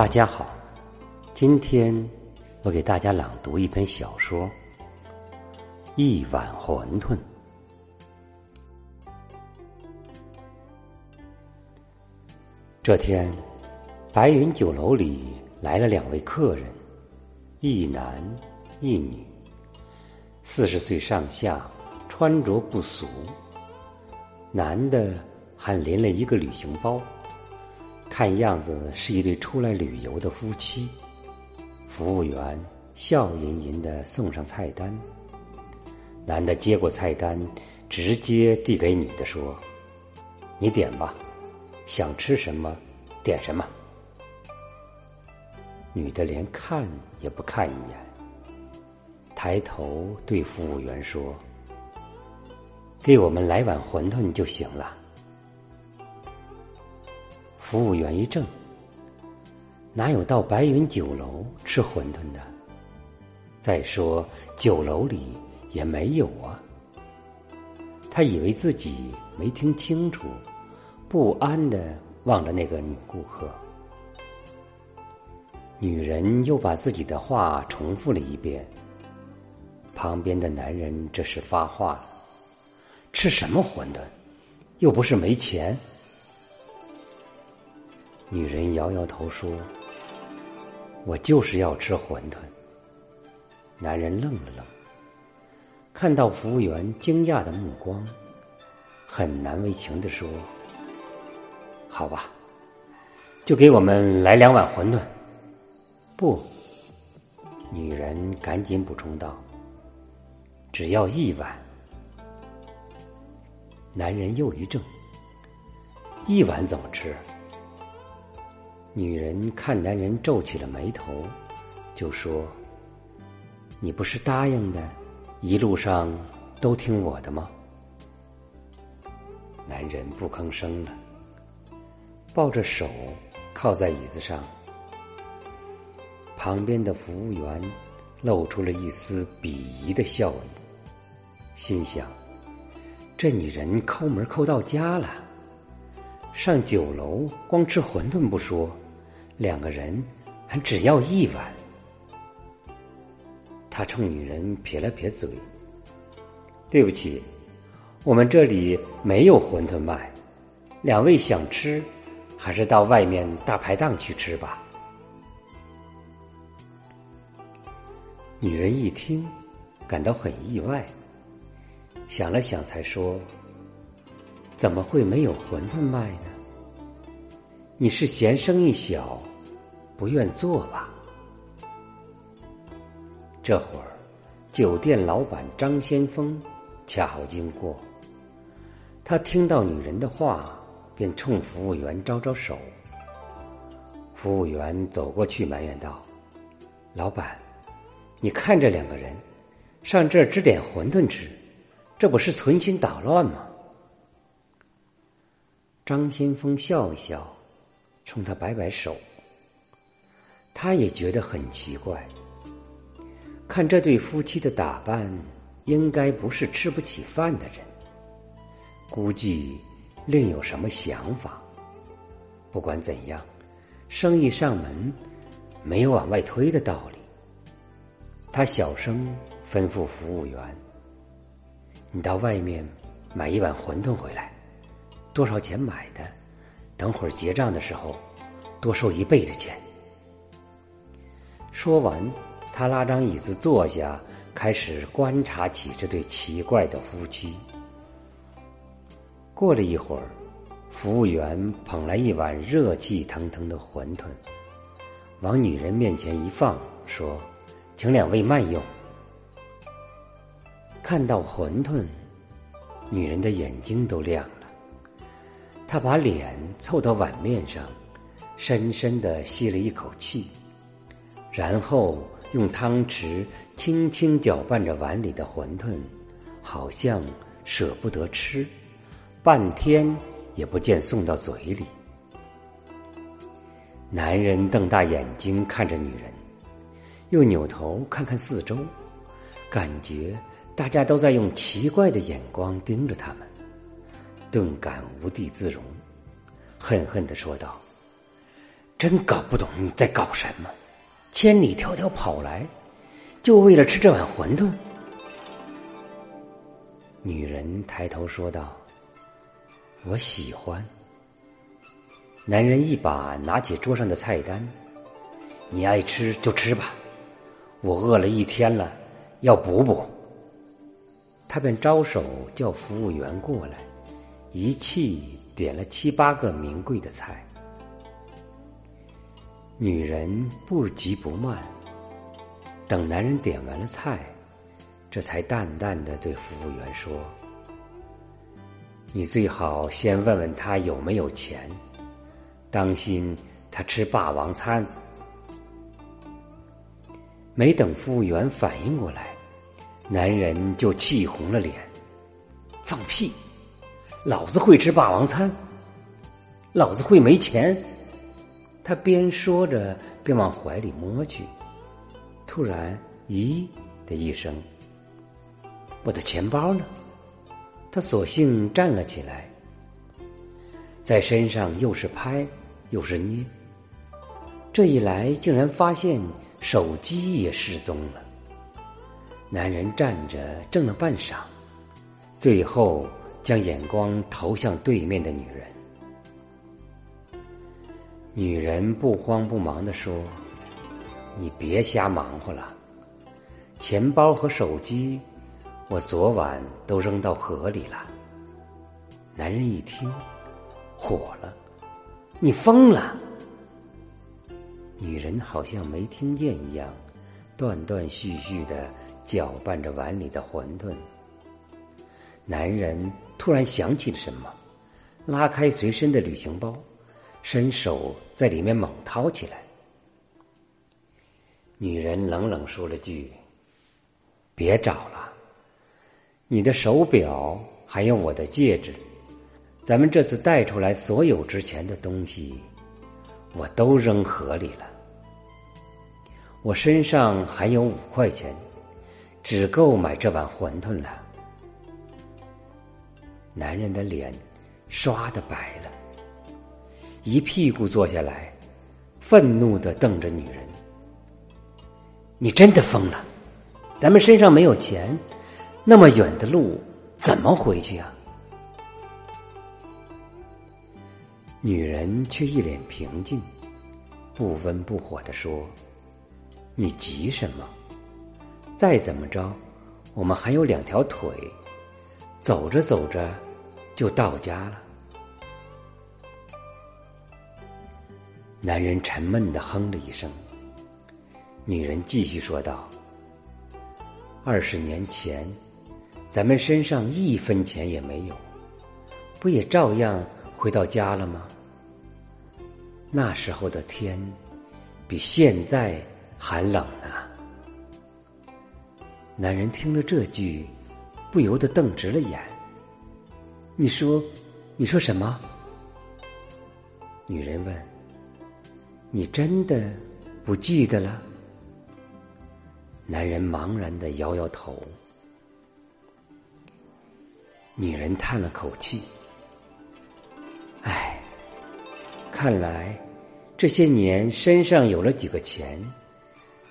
大家好，今天我给大家朗读一篇小说《一碗馄饨》。这天，白云酒楼里来了两位客人，一男一女，四十岁上下，穿着不俗。男的还拎了一个旅行包。看样子是一对出来旅游的夫妻。服务员笑吟吟的送上菜单。男的接过菜单，直接递给女的说：“你点吧，想吃什么，点什么。”女的连看也不看一眼，抬头对服务员说：“给我们来碗馄饨就行了。”服务员一怔，哪有到白云酒楼吃馄饨的？再说酒楼里也没有啊。他以为自己没听清楚，不安的望着那个女顾客。女人又把自己的话重复了一遍。旁边的男人这时发话了：“吃什么馄饨？又不是没钱。”女人摇摇头说：“我就是要吃馄饨。”男人愣了愣，看到服务员惊讶的目光，很难为情的说：“好吧，就给我们来两碗馄饨。”不，女人赶紧补充道：“只要一碗。”男人又一怔：“一碗怎么吃？”女人看男人皱起了眉头，就说：“你不是答应的，一路上都听我的吗？”男人不吭声了，抱着手靠在椅子上。旁边的服务员露出了一丝鄙夷的笑意，心想：“这女人抠门抠到家了。”上酒楼光吃馄饨不说，两个人还只要一碗。他冲女人撇了撇嘴：“对不起，我们这里没有馄饨卖。两位想吃，还是到外面大排档去吃吧。”女人一听，感到很意外，想了想，才说。怎么会没有馄饨卖呢？你是嫌生意小，不愿做吧？这会儿，酒店老板张先锋恰好经过，他听到女人的话，便冲服务员招招手。服务员走过去埋怨道：“老板，你看这两个人，上这儿只点馄饨吃，这不是存心捣乱吗？”张先锋笑一笑，冲他摆摆手。他也觉得很奇怪，看这对夫妻的打扮，应该不是吃不起饭的人，估计另有什么想法。不管怎样，生意上门，没有往外推的道理。他小声吩咐服务员：“你到外面买一碗馄饨回来。”多少钱买的？等会儿结账的时候，多收一倍的钱。说完，他拉张椅子坐下，开始观察起这对奇怪的夫妻。过了一会儿，服务员捧来一碗热气腾腾的馄饨，往女人面前一放，说：“请两位慢用。”看到馄饨，女人的眼睛都亮了。她把脸凑到碗面上，深深的吸了一口气，然后用汤匙轻轻搅拌着碗里的馄饨，好像舍不得吃，半天也不见送到嘴里。男人瞪大眼睛看着女人，又扭头看看四周，感觉大家都在用奇怪的眼光盯着他们。顿感无地自容，恨恨的说道：“真搞不懂你在搞什么，千里迢迢跑来，就为了吃这碗馄饨。”女人抬头说道：“我喜欢。”男人一把拿起桌上的菜单：“你爱吃就吃吧，我饿了一天了，要补补。”他便招手叫服务员过来，一气点了七八个名贵的菜。女人不急不慢，等男人点完了菜。这才淡淡的对服务员说：“你最好先问问他有没有钱，当心他吃霸王餐。”没等服务员反应过来，男人就气红了脸：“放屁！老子会吃霸王餐，老子会没钱。”他边说着边往怀里摸去，突然“咦”的一声。我的钱包呢？他索性站了起来，在身上又是拍又是捏，这一来竟然发现手机也失踪了。男人站着怔了半晌，最后将眼光投向对面的女人。女人不慌不忙的说：“你别瞎忙活了，钱包和手机。”我昨晚都扔到河里了。男人一听，火了：“你疯了！”女人好像没听见一样，断断续续的搅拌着碗里的馄饨。男人突然想起了什么，拉开随身的旅行包，伸手在里面猛掏起来。女人冷冷说了句：“别找了。”你的手表，还有我的戒指，咱们这次带出来所有值钱的东西，我都扔河里了。我身上还有五块钱，只够买这碗馄饨了。男人的脸刷的白了，一屁股坐下来，愤怒的瞪着女人：“你真的疯了？咱们身上没有钱。”那么远的路怎么回去啊？女人却一脸平静，不温不火的说：“你急什么？再怎么着，我们还有两条腿，走着走着就到家了。”男人沉闷的哼了一声，女人继续说道：“二十年前。”咱们身上一分钱也没有，不也照样回到家了吗？那时候的天比现在还冷呢。男人听了这句，不由得瞪直了眼。你说，你说什么？女人问。你真的不记得了？男人茫然的摇摇头。女人叹了口气：“唉，看来这些年身上有了几个钱，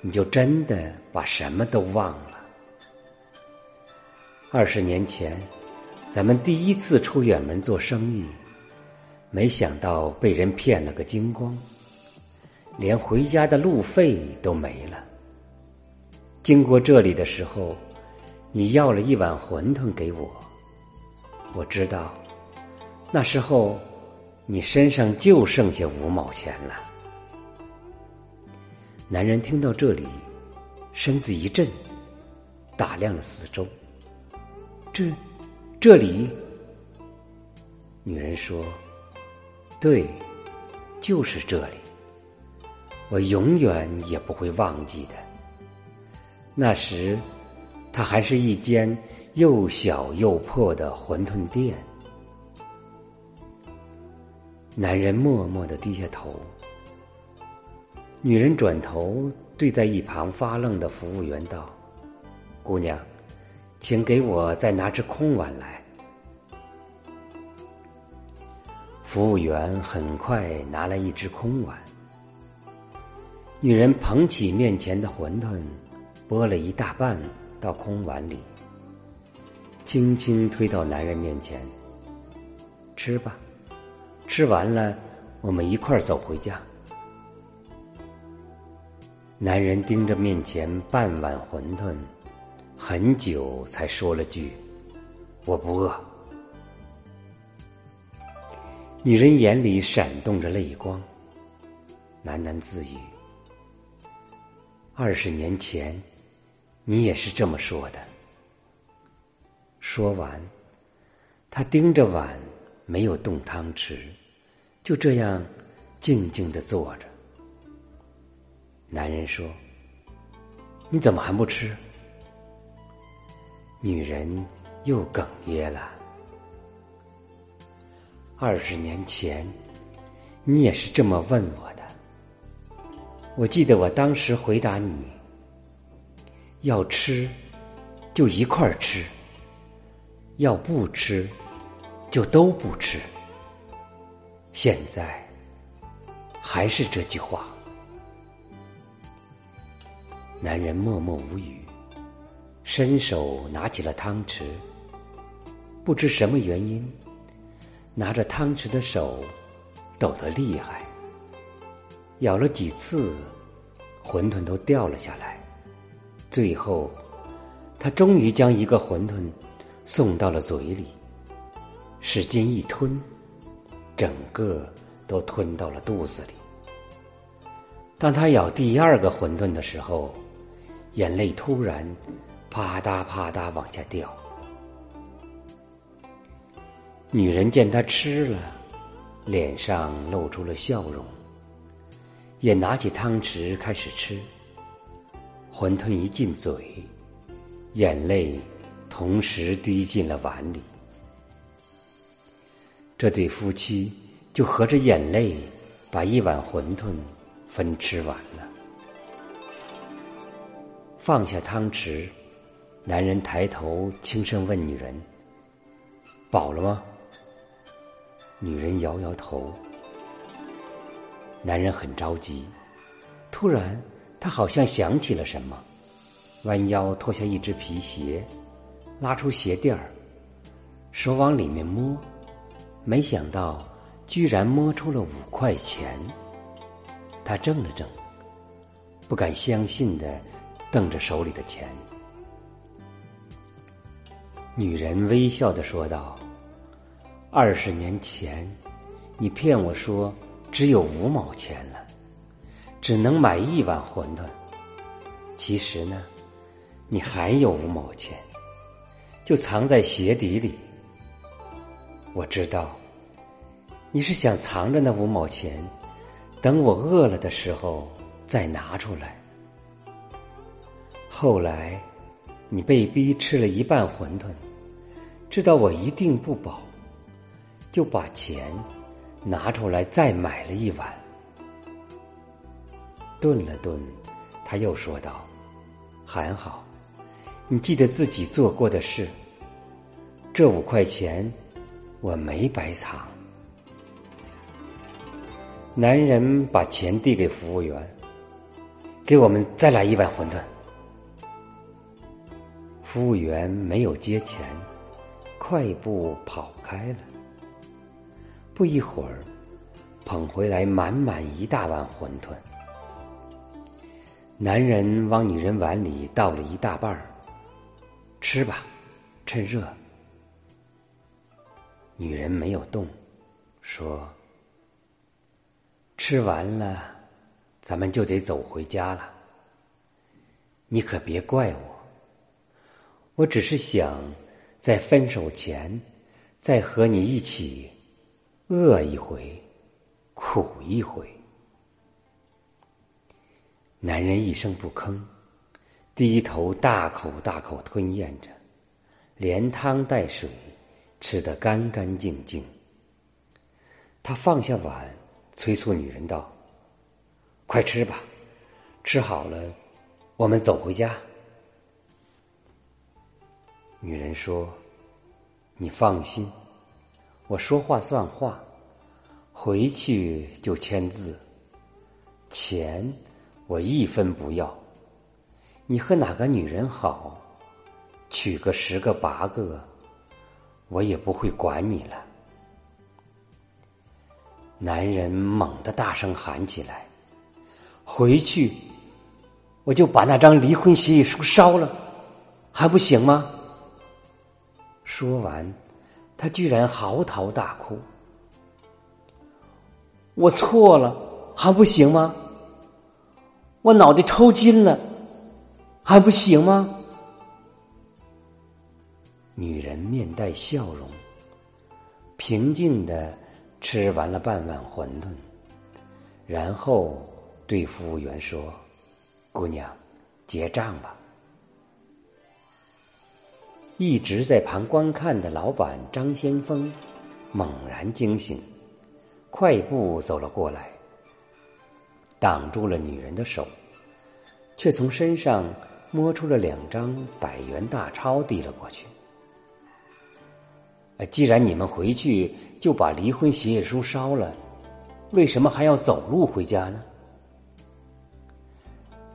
你就真的把什么都忘了。二十年前，咱们第一次出远门做生意，没想到被人骗了个精光，连回家的路费都没了。经过这里的时候，你要了一碗馄饨给我。”我知道，那时候你身上就剩下五毛钱了。男人听到这里，身子一震，打量了四周。这，这里。女人说：“对，就是这里。我永远也不会忘记的。那时，它还是一间。”又小又破的馄饨店，男人默默的低下头。女人转头对在一旁发愣的服务员道：“姑娘，请给我再拿只空碗来。”服务员很快拿来一只空碗，女人捧起面前的馄饨，拨了一大半到空碗里，轻轻推到男人面前：“吃吧，吃完了，我们一块儿走回家。”男人盯着面前半碗馄饨，很久才说了句：“我不饿。”女人眼里闪动着泪光，喃喃自语：“二十年前，你也是这么说的。”说完，他盯着碗，没有动汤匙，就这样静静的坐着。男人说：“你怎么还不吃？”女人又哽咽了。二十年前，你也是这么问我。我记得我当时回答你：要吃，就一块儿吃；要不吃，就都不吃。现在，还是这句话。男人默默无语，伸手拿起了汤匙。不知什么原因，拿着汤匙的手抖得厉害，咬了几次，馄饨都掉了下来。最后，他终于将一个馄饨送到了嘴里，使劲一吞，整个都吞到了肚子里。当他咬第二个馄饨的时候，眼泪突然啪嗒啪嗒往下掉。女人见他吃了，脸上露出了笑容，也拿起汤匙开始吃。馄饨一进嘴，眼泪同时滴进了碗里。这对夫妻就合着眼泪，把一碗馄饨分吃完了。放下汤匙，男人抬头轻声问女人：“饱了吗？”女人摇摇头。男人很着急，突然他好像想起了什么，弯腰脱下一只皮鞋，拉出鞋垫儿，手往里面摸，没想到居然摸出了五块钱。他怔了怔，不敢相信的。瞪着手里的钱，女人微笑的说道：“二十年前，你骗我说只有五毛钱了，只能买一碗馄饨。其实呢，你还有五毛钱，就藏在鞋底里。我知道，你是想藏着那五毛钱，等我饿了的时候再拿出来。”后来，你被逼吃了一半馄饨，知道我一定不饱，就把钱拿出来再买了一碗。顿了顿，他又说道：“还好，你记得自己做过的事。这五块钱，我没白藏。”男人把钱递给服务员：“给我们再来一碗馄饨。”服务员没有接钱，快步跑开了。不一会儿，捧回来满满一大碗馄饨。男人往女人碗里倒了一大半儿，吃吧，趁热。女人没有动，说：“吃完了，咱们就得走回家了。你可别怪我。”我只是想，在分手前，再和你一起饿一回，苦一回。男人一声不吭，低头大口大口吞咽着，连汤带水吃得干干净净。他放下碗，催促女人道：“快吃吧，吃好了，我们走回家。”女人说：“你放心，我说话算话，回去就签字，钱我一分不要。你和哪个女人好，娶个十个八个，我也不会管你了。男人猛地大声喊起来：“回去，我就把那张离婚协议书烧了，还不行吗？”说完，他居然嚎啕大哭。我错了，还不行吗？我脑袋抽筋了，还不行吗？女人面带笑容，平静的吃完了半碗馄饨，然后对服务员说：“姑娘，结账吧。”一直在旁观看的老板张先锋猛然惊醒。快步走了过来，挡住了女人的手，却从身上摸出了两张百元大钞递了过去。既然你们回去就把离婚协议书烧了，为什么还要走路回家呢？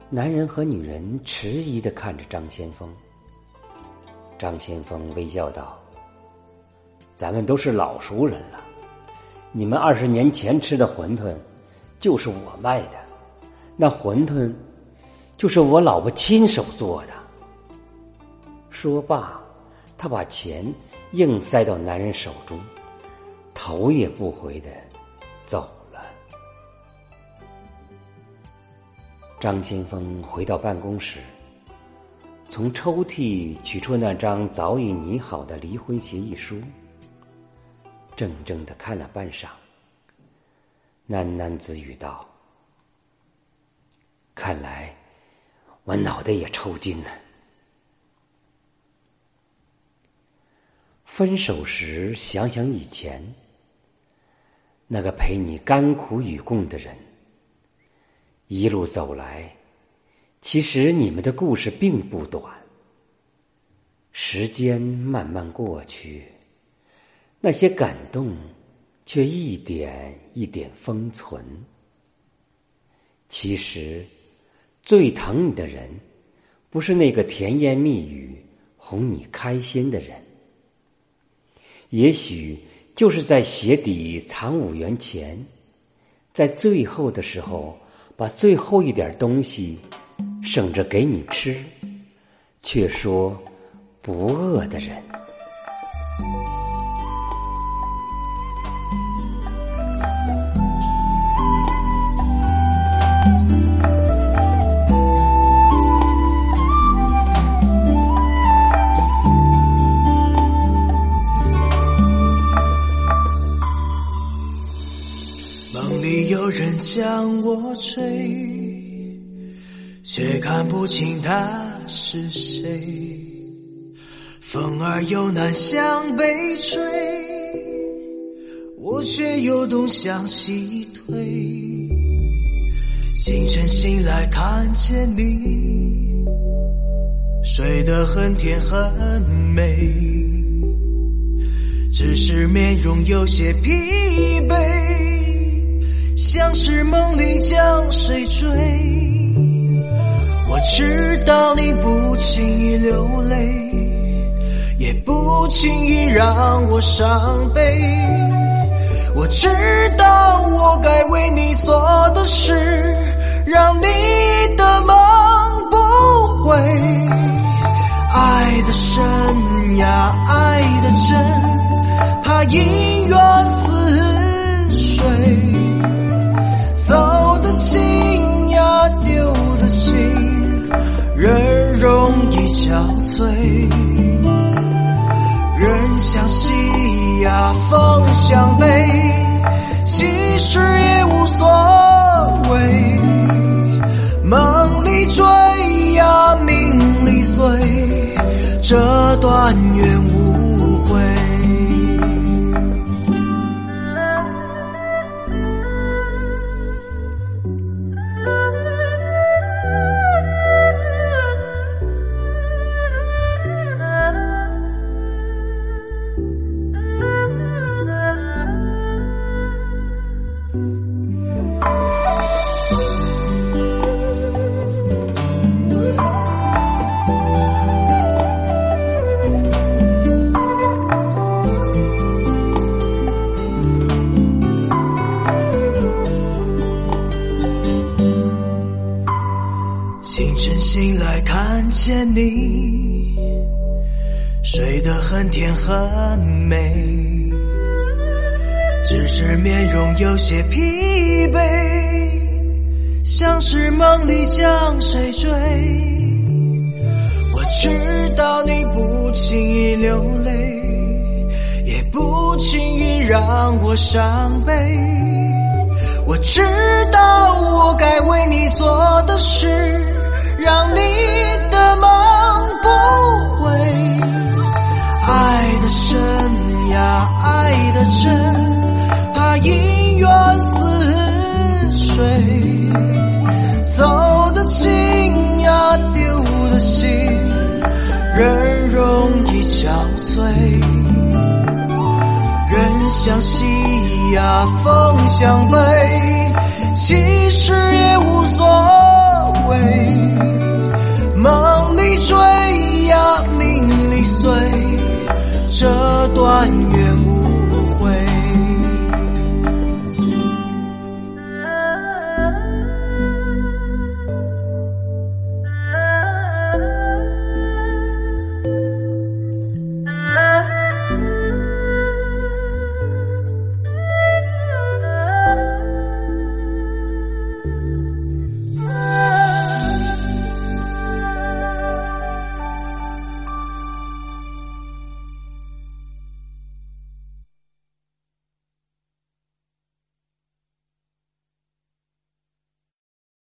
男人和女人迟疑的看着张先锋。张先锋微笑道：“咱们都是老熟人了。”你们二十年前吃的馄饨，就是我卖的。那馄饨，就是我老婆亲手做的。说罢，他把钱硬塞到男人手中，头也不回的走了。张先锋回到办公室，从抽屉取出那张早已拟好的离婚协议书。怔怔的看了半晌，喃喃自语道：“看来我脑袋也抽筋了。”分手时想想以前那个陪你甘苦与共的人，一路走来，其实你们的故事并不短。时间慢慢过去。那些感动，却一点一点封存。其实，最疼你的人，不是那个甜言蜜语哄你开心的人，也许就是在鞋底藏五元钱，在最后的时候把最后一点东西省着给你吃，却说不饿的人。梦里有人将我追，却看不清他是谁。风儿有南向北吹，我却又东向西退。清晨醒来看见你，睡得很甜很美，只是面容有些疲惫。像是梦里将谁追？我知道你不轻易流泪，也不轻易让我伤悲。我知道我该为你做的事，让你的梦不悔。爱的深呀，爱的真，怕姻缘似水。走得近憔悴。人向西呀，风向北，其实也无所谓。梦里追呀，命里碎，这段缘无悔。有些疲惫，像是梦里将谁追。我知道你不轻易流泪，也不轻易让我伤悲。我知道我该为你做的事。让你的梦不会爱的深呀，爱的真，怕一似水，走的轻呀，丢的心，人容易憔悴。人向西呀，风向北，其实也无所谓。梦里追呀，命里碎，这段缘。